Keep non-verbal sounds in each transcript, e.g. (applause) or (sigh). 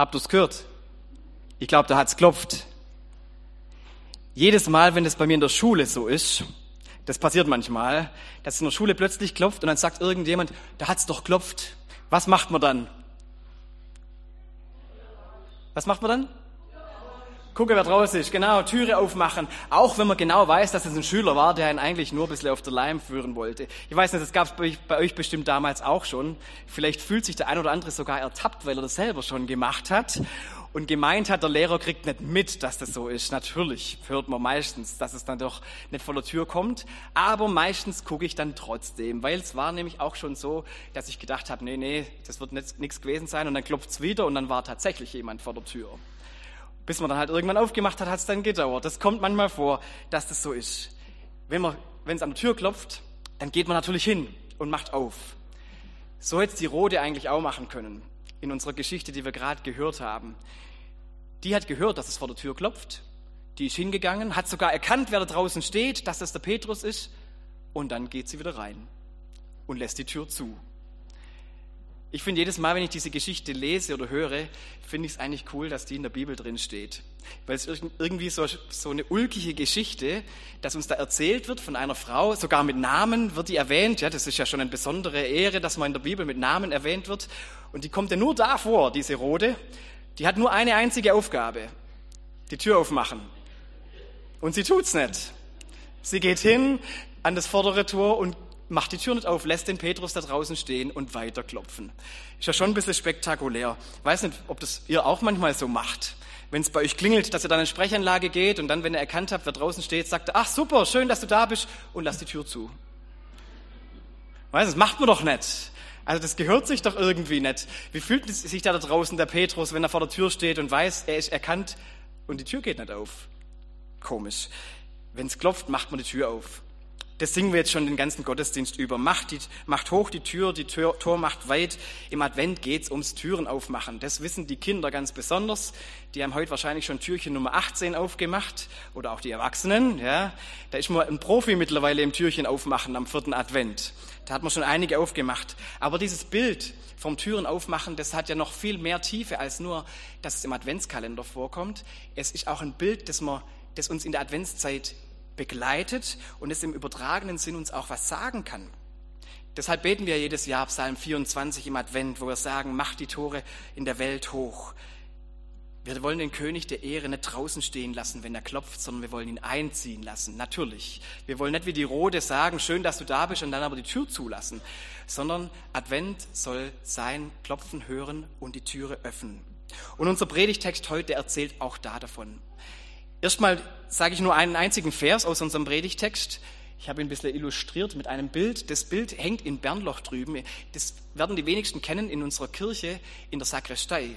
Habt ihr's gehört? Ich glaube, da hat's klopft. Jedes Mal, wenn es bei mir in der Schule so ist, das passiert manchmal, dass es in der Schule plötzlich klopft und dann sagt irgendjemand, da hat's doch klopft. Was macht man dann? Was macht man dann? Gucke, wer draußen ist. Genau, Türe aufmachen. Auch wenn man genau weiß, dass es ein Schüler war, der ihn eigentlich nur ein bisschen auf der Leim führen wollte. Ich weiß nicht, das gab es bei, bei, euch bestimmt damals auch schon. Vielleicht fühlt sich der ein oder andere sogar ertappt, weil er das selber schon gemacht hat und gemeint hat, der Lehrer kriegt nicht mit, dass das so ist. Natürlich hört man meistens, dass es dann doch nicht vor der Tür kommt, aber meistens gucke ich dann trotzdem, weil es war nämlich auch schon so, dass ich gedacht habe, nee, nee, das wird nichts gewesen sein und dann klopft es wieder und dann war tatsächlich jemand vor der Tür. Bis man dann halt irgendwann aufgemacht hat, hat es dann gedauert. Das kommt manchmal vor, dass das so ist. Wenn man, wenn es an der Tür klopft, dann geht man natürlich hin und macht auf. So hätte die Rode eigentlich auch machen können in unserer Geschichte, die wir gerade gehört haben. Die hat gehört, dass es vor der Tür klopft. Die ist hingegangen, hat sogar erkannt, wer da draußen steht, dass das der Petrus ist. Und dann geht sie wieder rein und lässt die Tür zu. Ich finde jedes Mal, wenn ich diese Geschichte lese oder höre, finde ich es eigentlich cool, dass die in der Bibel drin steht. Weil es irgendwie so, so eine ulkige Geschichte, dass uns da erzählt wird von einer Frau, sogar mit Namen wird die erwähnt. Ja, das ist ja schon eine besondere Ehre, dass man in der Bibel mit Namen erwähnt wird. Und die kommt ja nur da vor, diese Rode. Die hat nur eine einzige Aufgabe. Die Tür aufmachen. Und sie tut's nicht. Sie geht hin an das vordere Tor und macht die Tür nicht auf, lässt den Petrus da draußen stehen und weiter klopfen. Ist ja schon ein bisschen spektakulär. Weiß nicht, ob das ihr auch manchmal so macht. Wenn es bei euch klingelt, dass ihr dann in Sprechanlage geht und dann, wenn ihr erkannt habt, wer draußen steht, sagt er, ach super, schön, dass du da bist und lasst die Tür zu. Weiß, das macht man doch nicht. Also das gehört sich doch irgendwie nicht. Wie fühlt sich da, da draußen der Petrus, wenn er vor der Tür steht und weiß, er ist erkannt und die Tür geht nicht auf? Komisch. Wenn es klopft, macht man die Tür auf. Das singen wir jetzt schon den ganzen Gottesdienst über. Macht, die, macht hoch die Tür, die Tür, Tor macht weit. Im Advent geht's ums Türen aufmachen. Das wissen die Kinder ganz besonders. Die haben heute wahrscheinlich schon Türchen Nummer 18 aufgemacht. Oder auch die Erwachsenen. Ja. Da ist man ein Profi mittlerweile im Türchen aufmachen am vierten Advent. Da hat man schon einige aufgemacht. Aber dieses Bild vom Türen aufmachen, das hat ja noch viel mehr Tiefe als nur, dass es im Adventskalender vorkommt. Es ist auch ein Bild, das, man, das uns in der Adventszeit begleitet und es im übertragenen Sinn uns auch was sagen kann. Deshalb beten wir jedes Jahr Psalm 24 im Advent, wo wir sagen, mach die Tore in der Welt hoch. Wir wollen den König der Ehre nicht draußen stehen lassen, wenn er klopft, sondern wir wollen ihn einziehen lassen. Natürlich. Wir wollen nicht wie die Rode sagen, schön, dass du da bist und dann aber die Tür zulassen, sondern Advent soll sein, klopfen, hören und die Türe öffnen. Und unser Predigtext heute erzählt auch da davon. Erstmal sage ich nur einen einzigen Vers aus unserem Predigtext. Ich habe ihn ein bisschen illustriert mit einem Bild. Das Bild hängt in Bernloch drüben. Das werden die wenigsten kennen in unserer Kirche in der Sakristei.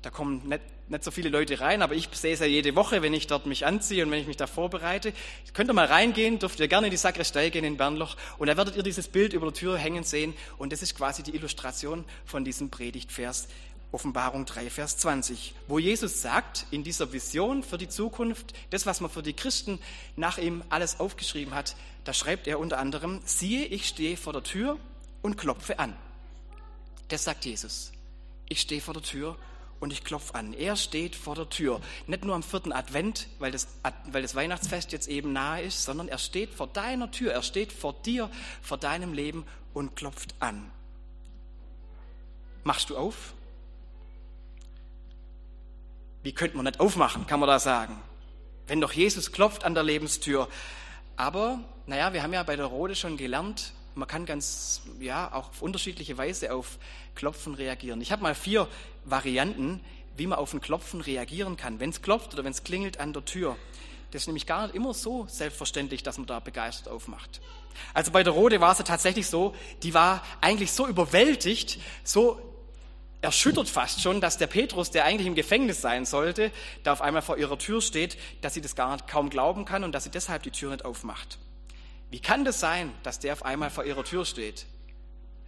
Da kommen nicht, nicht so viele Leute rein, aber ich sehe es ja jede Woche, wenn ich dort mich anziehe und wenn ich mich da vorbereite. Könnt ihr mal reingehen, dürft ihr gerne in die Sakristei gehen in Bernloch und da werdet ihr dieses Bild über der Tür hängen sehen und das ist quasi die Illustration von diesem Predigtvers, Offenbarung 3, Vers 20, wo Jesus sagt, in dieser Vision für die Zukunft, das, was man für die Christen nach ihm alles aufgeschrieben hat, da schreibt er unter anderem, siehe, ich stehe vor der Tür und klopfe an. Das sagt Jesus. Ich stehe vor der Tür und ich klopfe an. Er steht vor der Tür. Nicht nur am vierten Advent, weil das, weil das Weihnachtsfest jetzt eben nahe ist, sondern er steht vor deiner Tür. Er steht vor dir, vor deinem Leben und klopft an. Machst du auf? Wie könnte man nicht aufmachen, kann man da sagen? Wenn doch Jesus klopft an der Lebenstür. Aber, naja, wir haben ja bei der Rode schon gelernt, man kann ganz, ja, auch auf unterschiedliche Weise auf Klopfen reagieren. Ich habe mal vier Varianten, wie man auf ein Klopfen reagieren kann, wenn es klopft oder wenn es klingelt an der Tür. Das ist nämlich gar nicht immer so selbstverständlich, dass man da begeistert aufmacht. Also bei der Rode war es ja tatsächlich so, die war eigentlich so überwältigt, so erschüttert fast schon, dass der Petrus, der eigentlich im Gefängnis sein sollte, da auf einmal vor ihrer Tür steht, dass sie das gar kaum glauben kann und dass sie deshalb die Tür nicht aufmacht. Wie kann das sein, dass der auf einmal vor ihrer Tür steht?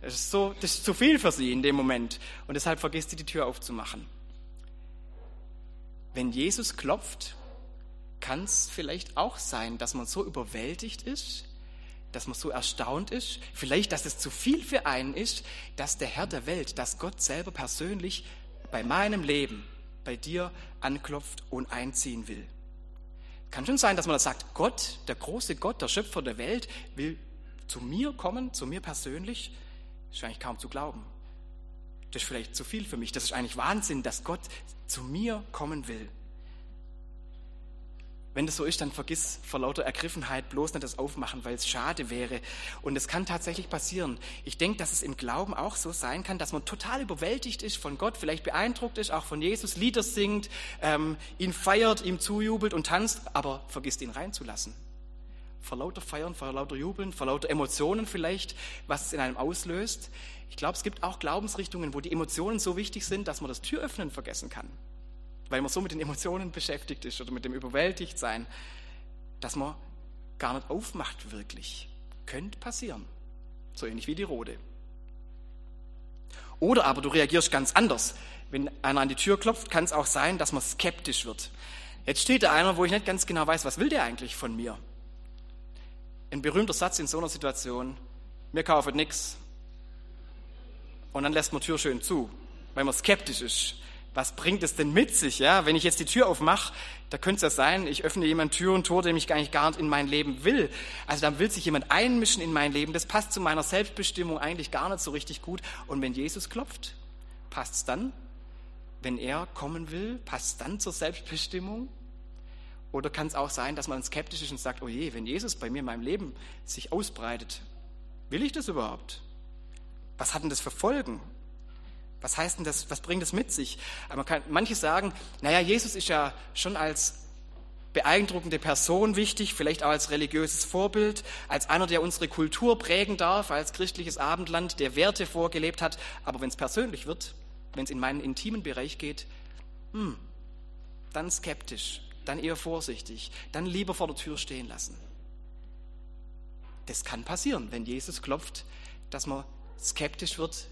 Das ist, so, das ist zu viel für sie in dem Moment und deshalb vergisst sie die Tür aufzumachen. Wenn Jesus klopft, kann es vielleicht auch sein, dass man so überwältigt ist, dass man so erstaunt ist, vielleicht, dass es zu viel für einen ist, dass der Herr der Welt, dass Gott selber persönlich bei meinem Leben bei dir anklopft und einziehen will. Kann schon sein, dass man da sagt, Gott, der große Gott, der Schöpfer der Welt, will zu mir kommen, zu mir persönlich. Ist eigentlich kaum zu glauben. Das ist vielleicht zu viel für mich. Das ist eigentlich Wahnsinn, dass Gott zu mir kommen will. Wenn das so ist, dann vergiss vor lauter Ergriffenheit bloß nicht das Aufmachen, weil es schade wäre. Und es kann tatsächlich passieren. Ich denke, dass es im Glauben auch so sein kann, dass man total überwältigt ist von Gott, vielleicht beeindruckt ist, auch von Jesus, Lieder singt, ähm, ihn feiert, ihm zujubelt und tanzt, aber vergisst ihn reinzulassen. Vor lauter Feiern, vor lauter Jubeln, vor lauter Emotionen vielleicht, was es in einem auslöst. Ich glaube, es gibt auch Glaubensrichtungen, wo die Emotionen so wichtig sind, dass man das Türöffnen vergessen kann weil man so mit den Emotionen beschäftigt ist oder mit dem Überwältigtsein, dass man gar nicht aufmacht wirklich. Könnte passieren. So ähnlich wie die Rode. Oder aber du reagierst ganz anders. Wenn einer an die Tür klopft, kann es auch sein, dass man skeptisch wird. Jetzt steht da einer, wo ich nicht ganz genau weiß, was will der eigentlich von mir? Ein berühmter Satz in so einer Situation, mir kaufen nichts. Und dann lässt man Tür schön zu, weil man skeptisch ist was bringt es denn mit sich? Ja, wenn ich jetzt die Tür aufmache, da könnte es ja sein, ich öffne jemand Tür und Tor, gar nicht, gar nicht in mein Leben will. Also dann will sich jemand einmischen in mein Leben. Das passt zu meiner Selbstbestimmung eigentlich gar nicht so richtig gut. Und wenn Jesus klopft, passt es dann? Wenn er kommen will, passt es dann zur Selbstbestimmung? Oder kann es auch sein, dass man skeptisch ist und sagt, oh je, wenn Jesus bei mir in meinem Leben sich ausbreitet, will ich das überhaupt? Was hat denn das für Folgen? Was heißt denn das, was bringt das mit sich? Aber kann, manche sagen, naja, Jesus ist ja schon als beeindruckende Person wichtig, vielleicht auch als religiöses Vorbild, als einer, der unsere Kultur prägen darf, als christliches Abendland, der Werte vorgelebt hat. Aber wenn es persönlich wird, wenn es in meinen intimen Bereich geht, hm, dann skeptisch, dann eher vorsichtig, dann lieber vor der Tür stehen lassen. Das kann passieren, wenn Jesus klopft, dass man skeptisch wird,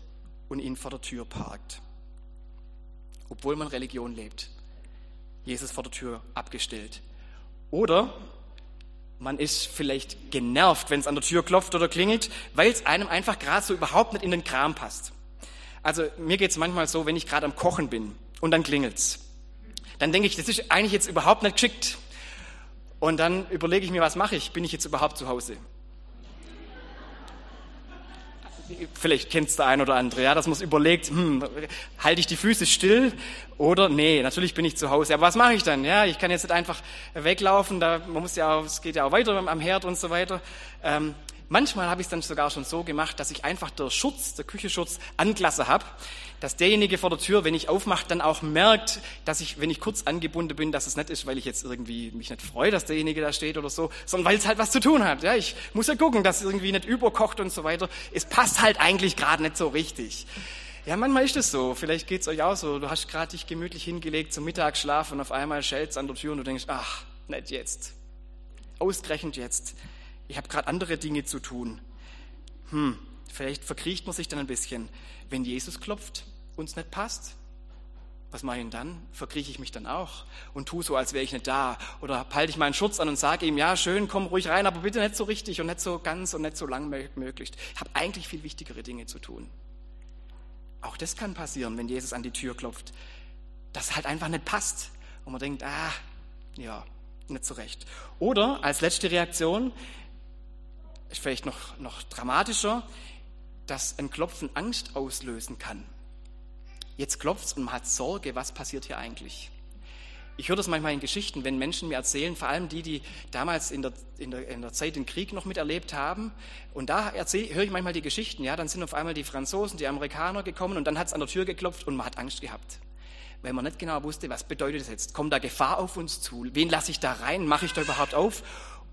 und ihn vor der Tür parkt. Obwohl man Religion lebt. Jesus vor der Tür abgestellt. Oder man ist vielleicht genervt, wenn es an der Tür klopft oder klingelt, weil es einem einfach gerade so überhaupt nicht in den Kram passt. Also mir geht es manchmal so, wenn ich gerade am Kochen bin und dann klingelt's. Dann denke ich, das ist eigentlich jetzt überhaupt nicht geschickt. Und dann überlege ich mir, was mache ich? Bin ich jetzt überhaupt zu Hause? Vielleicht kennt es der ein oder andere, ja, dass man es überlegt, hm, halte ich die Füße still oder nee, natürlich bin ich zu Hause. Aber was mache ich dann? Ja, ich kann jetzt nicht einfach weglaufen, da, man muss ja auch, es geht ja auch weiter am Herd und so weiter. Ähm, Manchmal habe ich es dann sogar schon so gemacht, dass ich einfach der Schutz, der Küchenschutz angelassen habe, dass derjenige vor der Tür, wenn ich aufmache, dann auch merkt, dass ich, wenn ich kurz angebunden bin, dass es nicht ist, weil ich jetzt irgendwie mich nicht freue, dass derjenige da steht oder so, sondern weil es halt was zu tun hat. Ja, ich muss ja gucken, dass es irgendwie nicht überkocht und so weiter. Es passt halt eigentlich gerade nicht so richtig. Ja, manchmal ist es so. Vielleicht geht es euch auch so. Du hast gerade dich gemütlich hingelegt zum Mittagsschlaf und auf einmal schellt an der Tür und du denkst, ach, nicht jetzt. Ausgerechnet jetzt ich habe gerade andere Dinge zu tun. Hm, vielleicht verkriecht man sich dann ein bisschen. Wenn Jesus klopft, uns nicht passt, was mache ich denn dann? Verkrieche ich mich dann auch und tue so, als wäre ich nicht da? Oder halte ich meinen Schutz an und sage ihm, ja, schön, komm ruhig rein, aber bitte nicht so richtig und nicht so ganz und nicht so lang möglich. Ich habe eigentlich viel wichtigere Dinge zu tun. Auch das kann passieren, wenn Jesus an die Tür klopft, dass es halt einfach nicht passt. Und man denkt, ah, ja, nicht so recht. Oder als letzte Reaktion, ist vielleicht noch, noch dramatischer, dass ein Klopfen Angst auslösen kann. Jetzt klopft es und man hat Sorge, was passiert hier eigentlich? Ich höre das manchmal in Geschichten, wenn Menschen mir erzählen, vor allem die, die damals in der, in der, in der Zeit den Krieg noch miterlebt haben. Und da erzähl, höre ich manchmal die Geschichten, ja, dann sind auf einmal die Franzosen, die Amerikaner gekommen und dann hat es an der Tür geklopft und man hat Angst gehabt. Weil man nicht genau wusste, was bedeutet das jetzt? Kommt da Gefahr auf uns zu? Wen lasse ich da rein? Mache ich da überhaupt auf?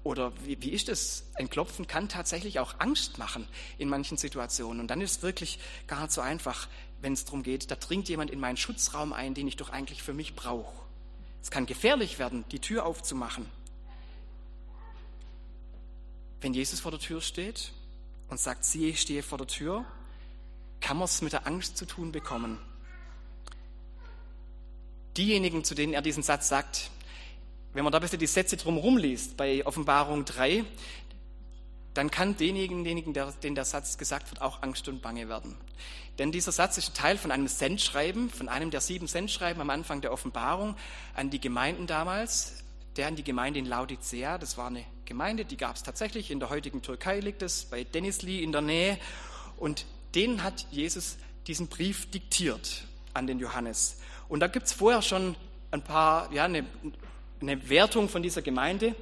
Oder wie, wie ist es? Ein Klopfen kann tatsächlich auch Angst machen in manchen Situationen. Und dann ist es wirklich gar nicht so einfach, wenn es darum geht, da dringt jemand in meinen Schutzraum ein, den ich doch eigentlich für mich brauche. Es kann gefährlich werden, die Tür aufzumachen. Wenn Jesus vor der Tür steht und sagt, siehe, ich stehe vor der Tür, kann man es mit der Angst zu tun bekommen. Diejenigen, zu denen er diesen Satz sagt, wenn man da ein bisschen die Sätze drumherum liest, bei Offenbarung 3, dann kann denjenigen, der, den der Satz gesagt wird, auch Angst und Bange werden. Denn dieser Satz ist Teil von einem Sendschreiben, von einem der sieben Sendschreiben am Anfang der Offenbarung an die Gemeinden damals, der an die Gemeinde in Laodicea. Das war eine Gemeinde, die gab es tatsächlich. In der heutigen Türkei liegt es, bei Denizli in der Nähe. Und denen hat Jesus diesen Brief diktiert an den Johannes. Und da gibt es vorher schon ein paar, ja, eine, eine Wertung von dieser Gemeinde,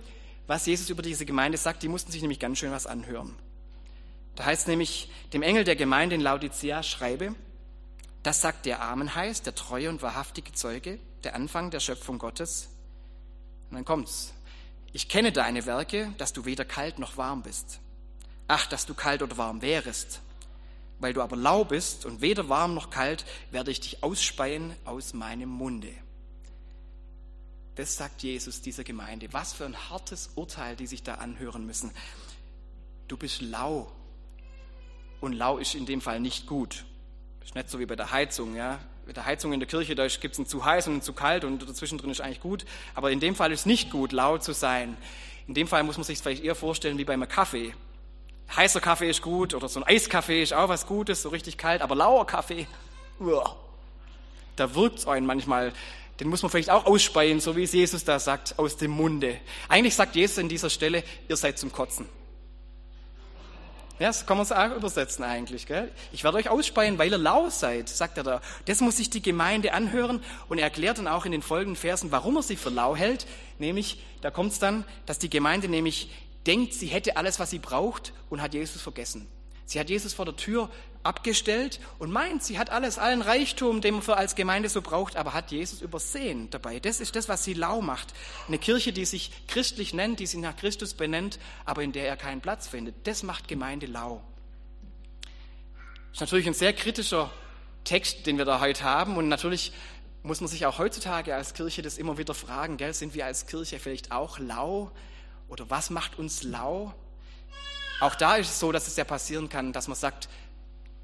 was Jesus über diese Gemeinde sagt. Die mussten sich nämlich ganz schön was anhören. Da heißt nämlich, dem Engel der Gemeinde in Laodicea schreibe, das sagt der Amen heißt, der treue und wahrhaftige Zeuge, der Anfang der Schöpfung Gottes. Und dann kommt's. Ich kenne deine Werke, dass du weder kalt noch warm bist. Ach, dass du kalt oder warm wärest. Weil du aber lau bist und weder warm noch kalt, werde ich dich ausspeien aus meinem Munde. Das sagt Jesus dieser Gemeinde. Was für ein hartes Urteil, die sich da anhören müssen. Du bist lau. Und lau ist in dem Fall nicht gut. Ist nicht so wie bei der Heizung, ja. Mit der Heizung in der Kirche, da gibt es ein zu heiß und ein zu kalt und dazwischen drin ist eigentlich gut. Aber in dem Fall ist es nicht gut, lau zu sein. In dem Fall muss man sich vielleicht eher vorstellen wie bei einem Kaffee. Heißer Kaffee ist gut oder so ein Eiskaffee ist auch was Gutes, so richtig kalt, aber lauer Kaffee, (laughs) uah, da wirkt es einen manchmal den muss man vielleicht auch ausspeien, so wie es Jesus da sagt, aus dem Munde. Eigentlich sagt Jesus an dieser Stelle, ihr seid zum Kotzen. Ja, das kann man so auch übersetzen eigentlich. Gell? Ich werde euch ausspeien, weil ihr lau seid, sagt er da. Das muss sich die Gemeinde anhören und er erklärt dann auch in den folgenden Versen, warum er sie für lau hält. Nämlich, da kommt es dann, dass die Gemeinde nämlich denkt, sie hätte alles, was sie braucht und hat Jesus vergessen. Sie hat Jesus vor der Tür abgestellt und meint, sie hat alles, allen Reichtum, den man für als Gemeinde so braucht, aber hat Jesus übersehen dabei. Das ist das, was sie lau macht. Eine Kirche, die sich christlich nennt, die sich nach Christus benennt, aber in der er keinen Platz findet. Das macht Gemeinde lau. Das ist natürlich ein sehr kritischer Text, den wir da heute haben und natürlich muss man sich auch heutzutage als Kirche das immer wieder fragen, gell? sind wir als Kirche vielleicht auch lau oder was macht uns lau? Auch da ist es so, dass es ja passieren kann, dass man sagt,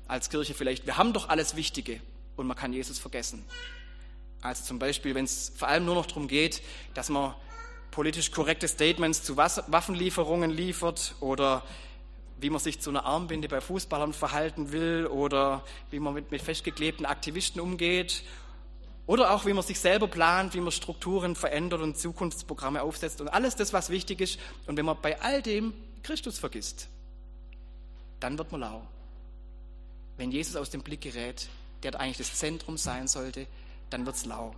als Kirche vielleicht, wir haben doch alles Wichtige und man kann Jesus vergessen. Also zum Beispiel, wenn es vor allem nur noch darum geht, dass man politisch korrekte Statements zu Waffenlieferungen liefert oder wie man sich zu einer Armbinde bei Fußballern verhalten will oder wie man mit, festgeklebten Aktivisten umgeht oder auch wie man sich selber plant, wie man Strukturen verändert und Zukunftsprogramme aufsetzt und alles das, was wichtig ist. Und wenn man bei all dem Christus vergisst, dann wird man lau wenn Jesus aus dem Blick gerät, der eigentlich das Zentrum sein sollte, dann wird es lau.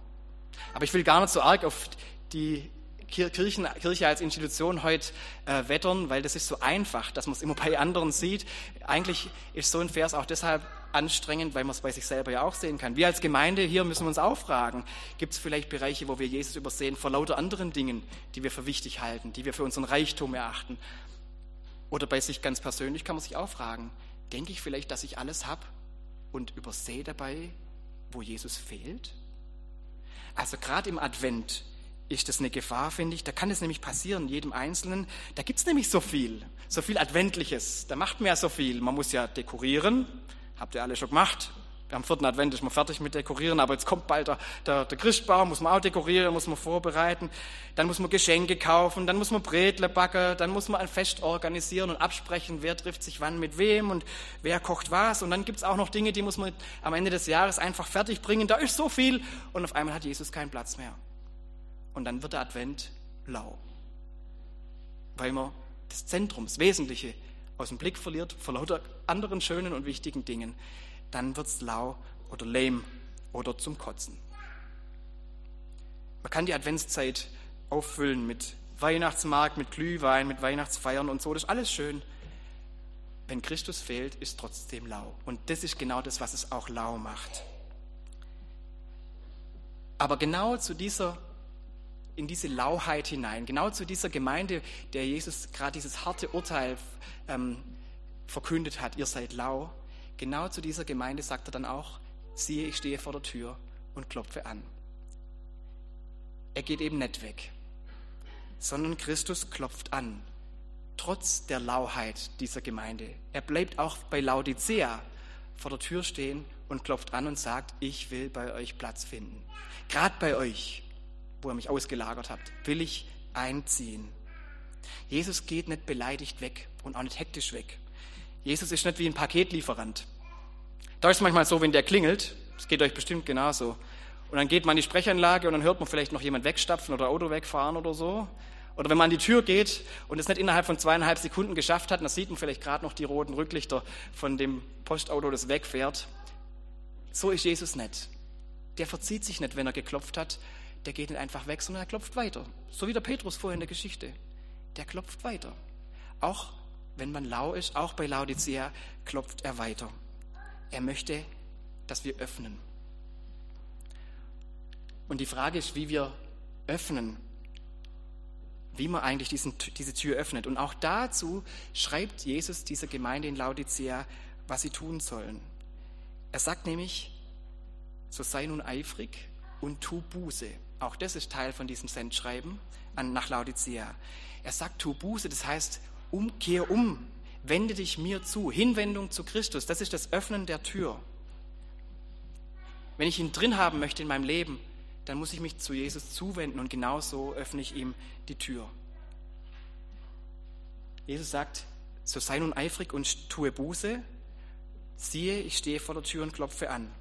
Aber ich will gar nicht so arg auf die Kirchen, Kirche als Institution heute äh, wettern, weil das ist so einfach, dass man es immer bei anderen sieht. Eigentlich ist so ein Vers auch deshalb anstrengend, weil man es bei sich selber ja auch sehen kann. Wir als Gemeinde hier müssen uns auch fragen, gibt es vielleicht Bereiche, wo wir Jesus übersehen vor lauter anderen Dingen, die wir für wichtig halten, die wir für unseren Reichtum erachten? Oder bei sich ganz persönlich kann man sich auch fragen, denke ich vielleicht, dass ich alles habe und übersehe dabei, wo Jesus fehlt? Also gerade im Advent ist das eine Gefahr, finde ich. Da kann es nämlich passieren, jedem Einzelnen. Da gibt es nämlich so viel, so viel Adventliches. Da macht man ja so viel. Man muss ja dekorieren, habt ihr alle schon gemacht am vierten Advent ist man fertig mit Dekorieren, aber jetzt kommt bald der, der, der, Christbaum, muss man auch dekorieren, muss man vorbereiten, dann muss man Geschenke kaufen, dann muss man Bretle backen, dann muss man ein Fest organisieren und absprechen, wer trifft sich wann mit wem und wer kocht was. Und dann gibt es auch noch Dinge, die muss man am Ende des Jahres einfach fertig bringen, da ist so viel und auf einmal hat Jesus keinen Platz mehr. Und dann wird der Advent lau, weil man das Zentrum, das Wesentliche aus dem Blick verliert vor lauter anderen schönen und wichtigen Dingen dann wird es lau oder lame oder zum Kotzen. Man kann die Adventszeit auffüllen mit Weihnachtsmarkt, mit Glühwein, mit Weihnachtsfeiern und so. Das ist alles schön. Wenn Christus fehlt, ist trotzdem lau. Und das ist genau das, was es auch lau macht. Aber genau zu dieser, in diese Lauheit hinein, genau zu dieser Gemeinde, der Jesus gerade dieses harte Urteil ähm, verkündet hat, ihr seid lau, Genau zu dieser Gemeinde sagt er dann auch, siehe, ich stehe vor der Tür und klopfe an. Er geht eben nicht weg, sondern Christus klopft an, trotz der Lauheit dieser Gemeinde. Er bleibt auch bei Laodicea vor der Tür stehen und klopft an und sagt, ich will bei euch Platz finden. Gerade bei euch, wo ihr mich ausgelagert habt, will ich einziehen. Jesus geht nicht beleidigt weg und auch nicht hektisch weg. Jesus ist nicht wie ein Paketlieferant. Da ist es manchmal so, wenn der klingelt, das geht euch bestimmt genauso, und dann geht man in die Sprechanlage und dann hört man vielleicht noch jemand wegstapfen oder Auto wegfahren oder so. Oder wenn man an die Tür geht und es nicht innerhalb von zweieinhalb Sekunden geschafft hat, dann sieht man vielleicht gerade noch die roten Rücklichter von dem Postauto, das wegfährt. So ist Jesus nicht. Der verzieht sich nicht, wenn er geklopft hat. Der geht nicht einfach weg, sondern er klopft weiter. So wie der Petrus vorher in der Geschichte. Der klopft weiter. Auch wenn man lau ist, auch bei Laodicea klopft er weiter. Er möchte, dass wir öffnen. Und die Frage ist, wie wir öffnen, wie man eigentlich diesen, diese Tür öffnet. Und auch dazu schreibt Jesus dieser Gemeinde in Laodicea, was sie tun sollen. Er sagt nämlich, so sei nun eifrig und tu Buße. Auch das ist Teil von diesem Sendschreiben nach Laodicea. Er sagt, tu Buße, das heißt, umkehr um, wende dich mir zu, Hinwendung zu Christus. Das ist das Öffnen der Tür. Wenn ich ihn drin haben möchte in meinem Leben, dann muss ich mich zu Jesus zuwenden und genauso öffne ich ihm die Tür. Jesus sagt, so sei nun eifrig und tue Buße. Siehe, ich stehe vor der Tür und klopfe an.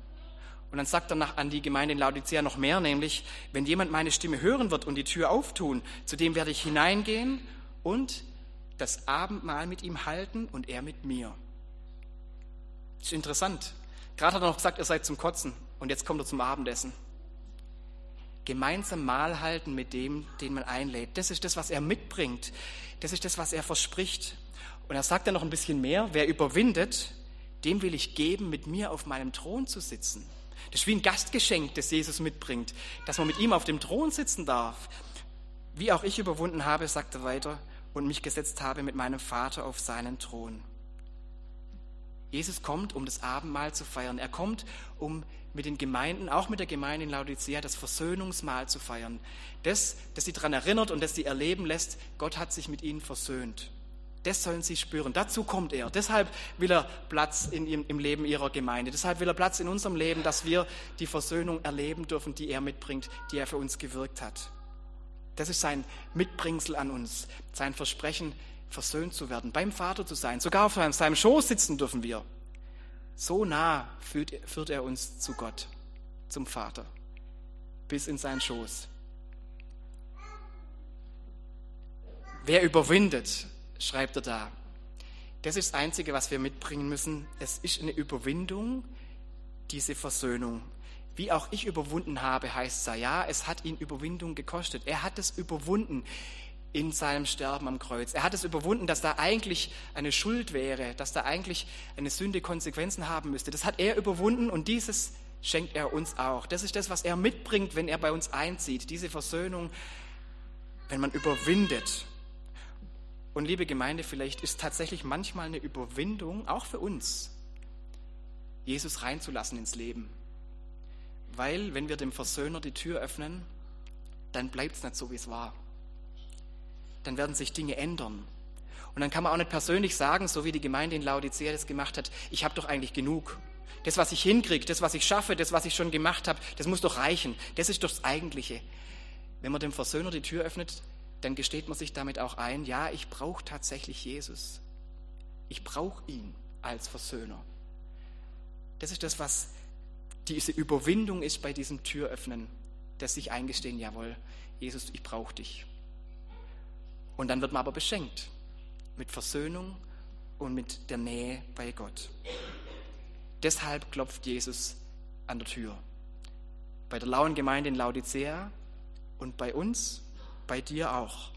Und dann sagt er an die Gemeinde in Laodicea noch mehr, nämlich, wenn jemand meine Stimme hören wird und die Tür auftun, zu dem werde ich hineingehen und das Abendmahl mit ihm halten und er mit mir. Das ist interessant. Gerade hat er noch gesagt, ihr seid zum Kotzen und jetzt kommt er zum Abendessen gemeinsam Mahl halten mit dem, den man einlädt. Das ist das, was er mitbringt. Das ist das, was er verspricht. Und er sagt dann noch ein bisschen mehr, wer überwindet, dem will ich geben, mit mir auf meinem Thron zu sitzen. Das ist wie ein Gastgeschenk, das Jesus mitbringt, dass man mit ihm auf dem Thron sitzen darf. Wie auch ich überwunden habe, sagt er weiter, und mich gesetzt habe mit meinem Vater auf seinen Thron. Jesus kommt, um das Abendmahl zu feiern. Er kommt, um mit den Gemeinden, auch mit der Gemeinde in Laodicea, das Versöhnungsmahl zu feiern. Das, das sie daran erinnert und das sie erleben lässt, Gott hat sich mit ihnen versöhnt. Das sollen sie spüren. Dazu kommt er. Deshalb will er Platz in, im Leben ihrer Gemeinde. Deshalb will er Platz in unserem Leben, dass wir die Versöhnung erleben dürfen, die er mitbringt, die er für uns gewirkt hat. Das ist sein Mitbringsel an uns, sein Versprechen, versöhnt zu werden, beim Vater zu sein. Sogar auf seinem Schoß sitzen dürfen wir. So nah führt, führt er uns zu Gott, zum Vater, bis in seinen Schoß. Wer überwindet, schreibt er da. Das ist das Einzige, was wir mitbringen müssen. Es ist eine Überwindung, diese Versöhnung. Wie auch ich überwunden habe, heißt es ja, es hat ihn Überwindung gekostet. Er hat es überwunden in seinem Sterben am Kreuz. Er hat es überwunden, dass da eigentlich eine Schuld wäre, dass da eigentlich eine Sünde Konsequenzen haben müsste. Das hat er überwunden und dieses schenkt er uns auch. Das ist das, was er mitbringt, wenn er bei uns einzieht. Diese Versöhnung, wenn man überwindet. Und liebe Gemeinde, vielleicht ist tatsächlich manchmal eine Überwindung, auch für uns, Jesus reinzulassen ins Leben. Weil, wenn wir dem Versöhner die Tür öffnen, dann bleibt es nicht so, wie es war dann werden sich Dinge ändern. Und dann kann man auch nicht persönlich sagen, so wie die Gemeinde in Laodicea das gemacht hat, ich habe doch eigentlich genug. Das, was ich hinkriege, das, was ich schaffe, das, was ich schon gemacht habe, das muss doch reichen. Das ist doch das Eigentliche. Wenn man dem Versöhner die Tür öffnet, dann gesteht man sich damit auch ein, ja, ich brauche tatsächlich Jesus. Ich brauche ihn als Versöhner. Das ist das, was diese Überwindung ist bei diesem Türöffnen, dass sich eingestehen, jawohl, Jesus, ich brauche dich. Und dann wird man aber beschenkt mit Versöhnung und mit der Nähe bei Gott. Deshalb klopft Jesus an der Tür. Bei der lauen Gemeinde in Laodicea und bei uns, bei dir auch.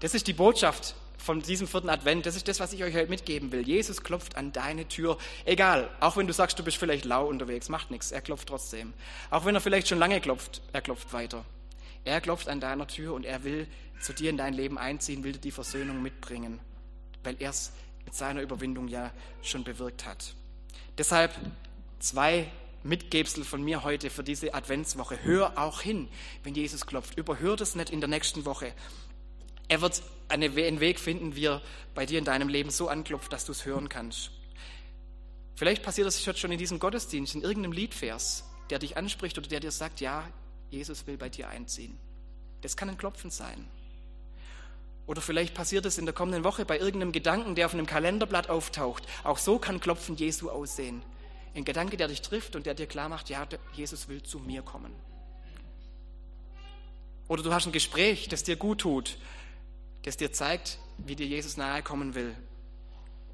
Das ist die Botschaft von diesem vierten Advent. Das ist das, was ich euch heute mitgeben will. Jesus klopft an deine Tür. Egal, auch wenn du sagst, du bist vielleicht lau unterwegs, macht nichts. Er klopft trotzdem. Auch wenn er vielleicht schon lange klopft, er klopft weiter. Er klopft an deiner Tür und er will zu dir in dein Leben einziehen, will dir die Versöhnung mitbringen, weil er es mit seiner Überwindung ja schon bewirkt hat. Deshalb zwei Mitgebsel von mir heute für diese Adventswoche. Hör auch hin, wenn Jesus klopft. Überhör das nicht in der nächsten Woche. Er wird einen Weg finden, wie er bei dir in deinem Leben so anklopft, dass du es hören kannst. Vielleicht passiert das schon in diesem Gottesdienst, in irgendeinem Liedvers, der dich anspricht oder der dir sagt, ja, Jesus will bei dir einziehen. Das kann ein Klopfen sein. Oder vielleicht passiert es in der kommenden Woche bei irgendeinem Gedanken, der auf einem Kalenderblatt auftaucht. Auch so kann Klopfen Jesu aussehen. Ein Gedanke, der dich trifft und der dir klar macht, ja, Jesus will zu mir kommen. Oder du hast ein Gespräch, das dir gut tut, das dir zeigt, wie dir Jesus nahe kommen will.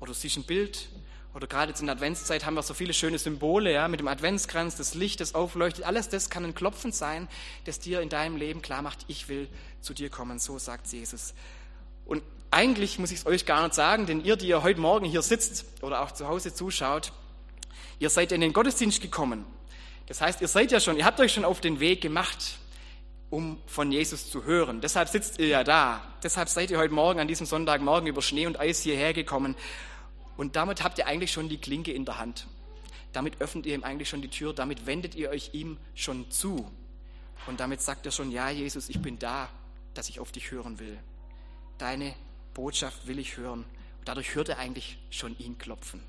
Oder du siehst ein Bild, oder gerade jetzt in der Adventszeit haben wir so viele schöne Symbole, ja, mit dem Adventskranz, das Licht, das aufleuchtet. Alles das kann ein Klopfen sein, das dir in deinem Leben klar macht, ich will zu dir kommen. So sagt Jesus. Und eigentlich muss ich es euch gar nicht sagen, denn ihr, die ihr heute Morgen hier sitzt oder auch zu Hause zuschaut, ihr seid in den Gottesdienst gekommen. Das heißt, ihr seid ja schon, ihr habt euch schon auf den Weg gemacht, um von Jesus zu hören. Deshalb sitzt ihr ja da. Deshalb seid ihr heute Morgen an diesem Sonntagmorgen über Schnee und Eis hierher gekommen. Und damit habt ihr eigentlich schon die Klinke in der Hand. Damit öffnet ihr ihm eigentlich schon die Tür, damit wendet ihr euch ihm schon zu. Und damit sagt er schon, ja Jesus, ich bin da, dass ich auf dich hören will. Deine Botschaft will ich hören. Und dadurch hört er eigentlich schon ihn klopfen.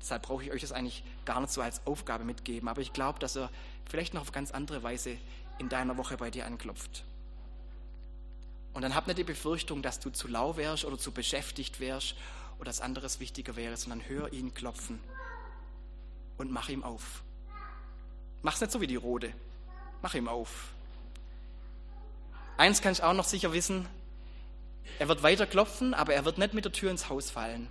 Deshalb brauche ich euch das eigentlich gar nicht so als Aufgabe mitgeben. Aber ich glaube, dass er vielleicht noch auf ganz andere Weise in deiner Woche bei dir anklopft. Und dann hab nicht die Befürchtung, dass du zu lau wärst oder zu beschäftigt wärst oder dass anderes wichtiger wäre, sondern hör ihn klopfen und mach ihm auf. Mach's nicht so wie die Rode. Mach ihm auf. Eins kann ich auch noch sicher wissen, er wird weiter klopfen, aber er wird nicht mit der Tür ins Haus fallen.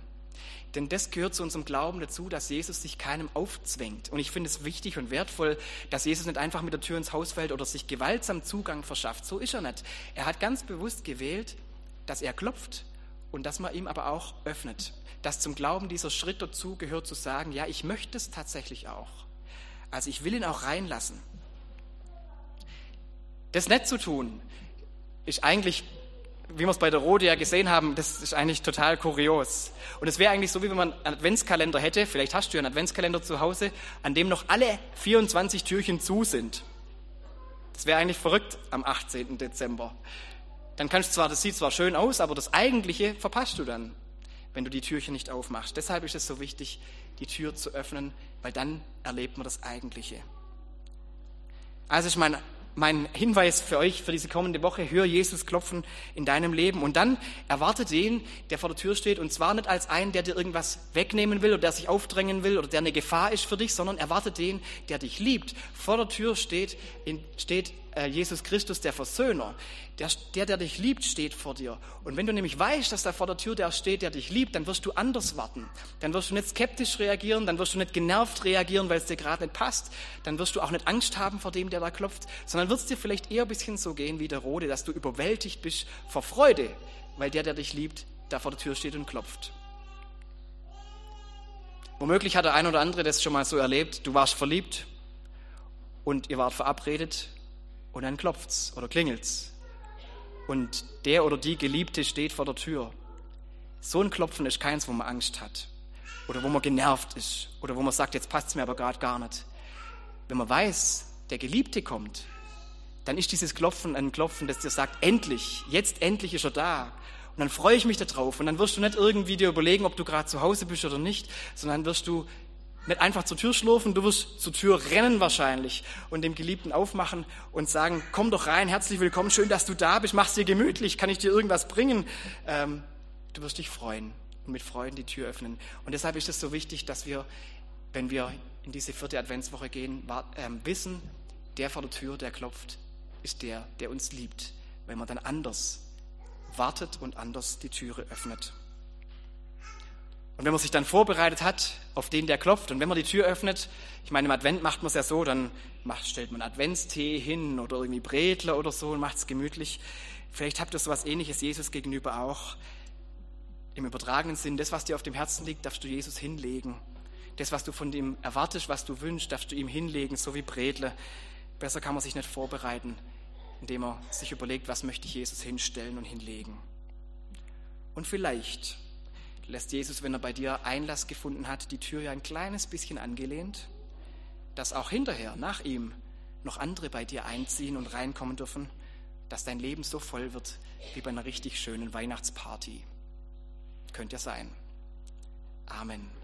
Denn das gehört zu unserem Glauben dazu, dass Jesus sich keinem aufzwängt. Und ich finde es wichtig und wertvoll, dass Jesus nicht einfach mit der Tür ins Haus fällt oder sich gewaltsam Zugang verschafft. So ist er nicht. Er hat ganz bewusst gewählt, dass er klopft und dass man ihm aber auch öffnet. Dass zum Glauben dieser Schritt dazu gehört zu sagen, ja, ich möchte es tatsächlich auch. Also ich will ihn auch reinlassen. Das nicht zu tun, ist eigentlich wie wir es bei der Rode ja gesehen haben, das ist eigentlich total kurios. Und es wäre eigentlich so, wie wenn man einen Adventskalender hätte, vielleicht hast du ja einen Adventskalender zu Hause, an dem noch alle 24 Türchen zu sind. Das wäre eigentlich verrückt am 18. Dezember. Dann kannst du zwar, das sieht zwar schön aus, aber das Eigentliche verpasst du dann, wenn du die Türchen nicht aufmachst. Deshalb ist es so wichtig, die Tür zu öffnen, weil dann erlebt man das Eigentliche. Also ich meine, mein Hinweis für euch für diese kommende Woche, hör Jesus klopfen in deinem Leben und dann erwarte den, der vor der Tür steht und zwar nicht als einen, der dir irgendwas wegnehmen will oder der sich aufdrängen will oder der eine Gefahr ist für dich, sondern erwarte den, der dich liebt. Vor der Tür steht, in, steht Jesus Christus, der Versöhner. Der, der, der dich liebt, steht vor dir. Und wenn du nämlich weißt, dass da vor der Tür der steht, der dich liebt, dann wirst du anders warten. Dann wirst du nicht skeptisch reagieren, dann wirst du nicht genervt reagieren, weil es dir gerade nicht passt. Dann wirst du auch nicht Angst haben vor dem, der da klopft, sondern wird es dir vielleicht eher ein bisschen so gehen wie der Rode, dass du überwältigt bist vor Freude, weil der, der dich liebt, da vor der Tür steht und klopft. Womöglich hat der ein oder andere das schon mal so erlebt. Du warst verliebt und ihr wart verabredet und dann klopft's oder klingelt's. Und der oder die Geliebte steht vor der Tür. So ein Klopfen ist keins, wo man Angst hat. Oder wo man genervt ist. Oder wo man sagt, jetzt passt's mir aber gerade gar nicht. Wenn man weiß, der Geliebte kommt, dann ist dieses Klopfen ein Klopfen, das dir sagt, endlich, jetzt endlich ist er da. Und dann freue ich mich darauf. Und dann wirst du nicht irgendwie dir überlegen, ob du gerade zu Hause bist oder nicht, sondern wirst du nicht einfach zur Tür schlurfen, du wirst zur Tür rennen wahrscheinlich und dem Geliebten aufmachen und sagen, komm doch rein, herzlich willkommen, schön, dass du da bist, mach's dir gemütlich, kann ich dir irgendwas bringen? Ähm, du wirst dich freuen und mit Freuden die Tür öffnen. Und deshalb ist es so wichtig, dass wir, wenn wir in diese vierte Adventswoche gehen, ähm, wissen, der vor der Tür, der klopft, ist der, der uns liebt, wenn man dann anders wartet und anders die Türe öffnet. Und wenn man sich dann vorbereitet hat auf den, der klopft, und wenn man die Tür öffnet, ich meine, im Advent macht man es ja so, dann macht, stellt man Adventstee hin oder irgendwie Bredler oder so und macht es gemütlich. Vielleicht habt ihr so etwas ähnliches Jesus gegenüber auch. Im übertragenen Sinn, das, was dir auf dem Herzen liegt, darfst du Jesus hinlegen. Das, was du von ihm erwartest, was du wünschst, darfst du ihm hinlegen, so wie Bredle. Besser kann man sich nicht vorbereiten, indem er sich überlegt, was möchte ich Jesus hinstellen und hinlegen. Und vielleicht lässt Jesus, wenn er bei dir Einlass gefunden hat, die Tür ja ein kleines bisschen angelehnt, dass auch hinterher, nach ihm, noch andere bei dir einziehen und reinkommen dürfen, dass dein Leben so voll wird wie bei einer richtig schönen Weihnachtsparty. Könnte ja sein. Amen.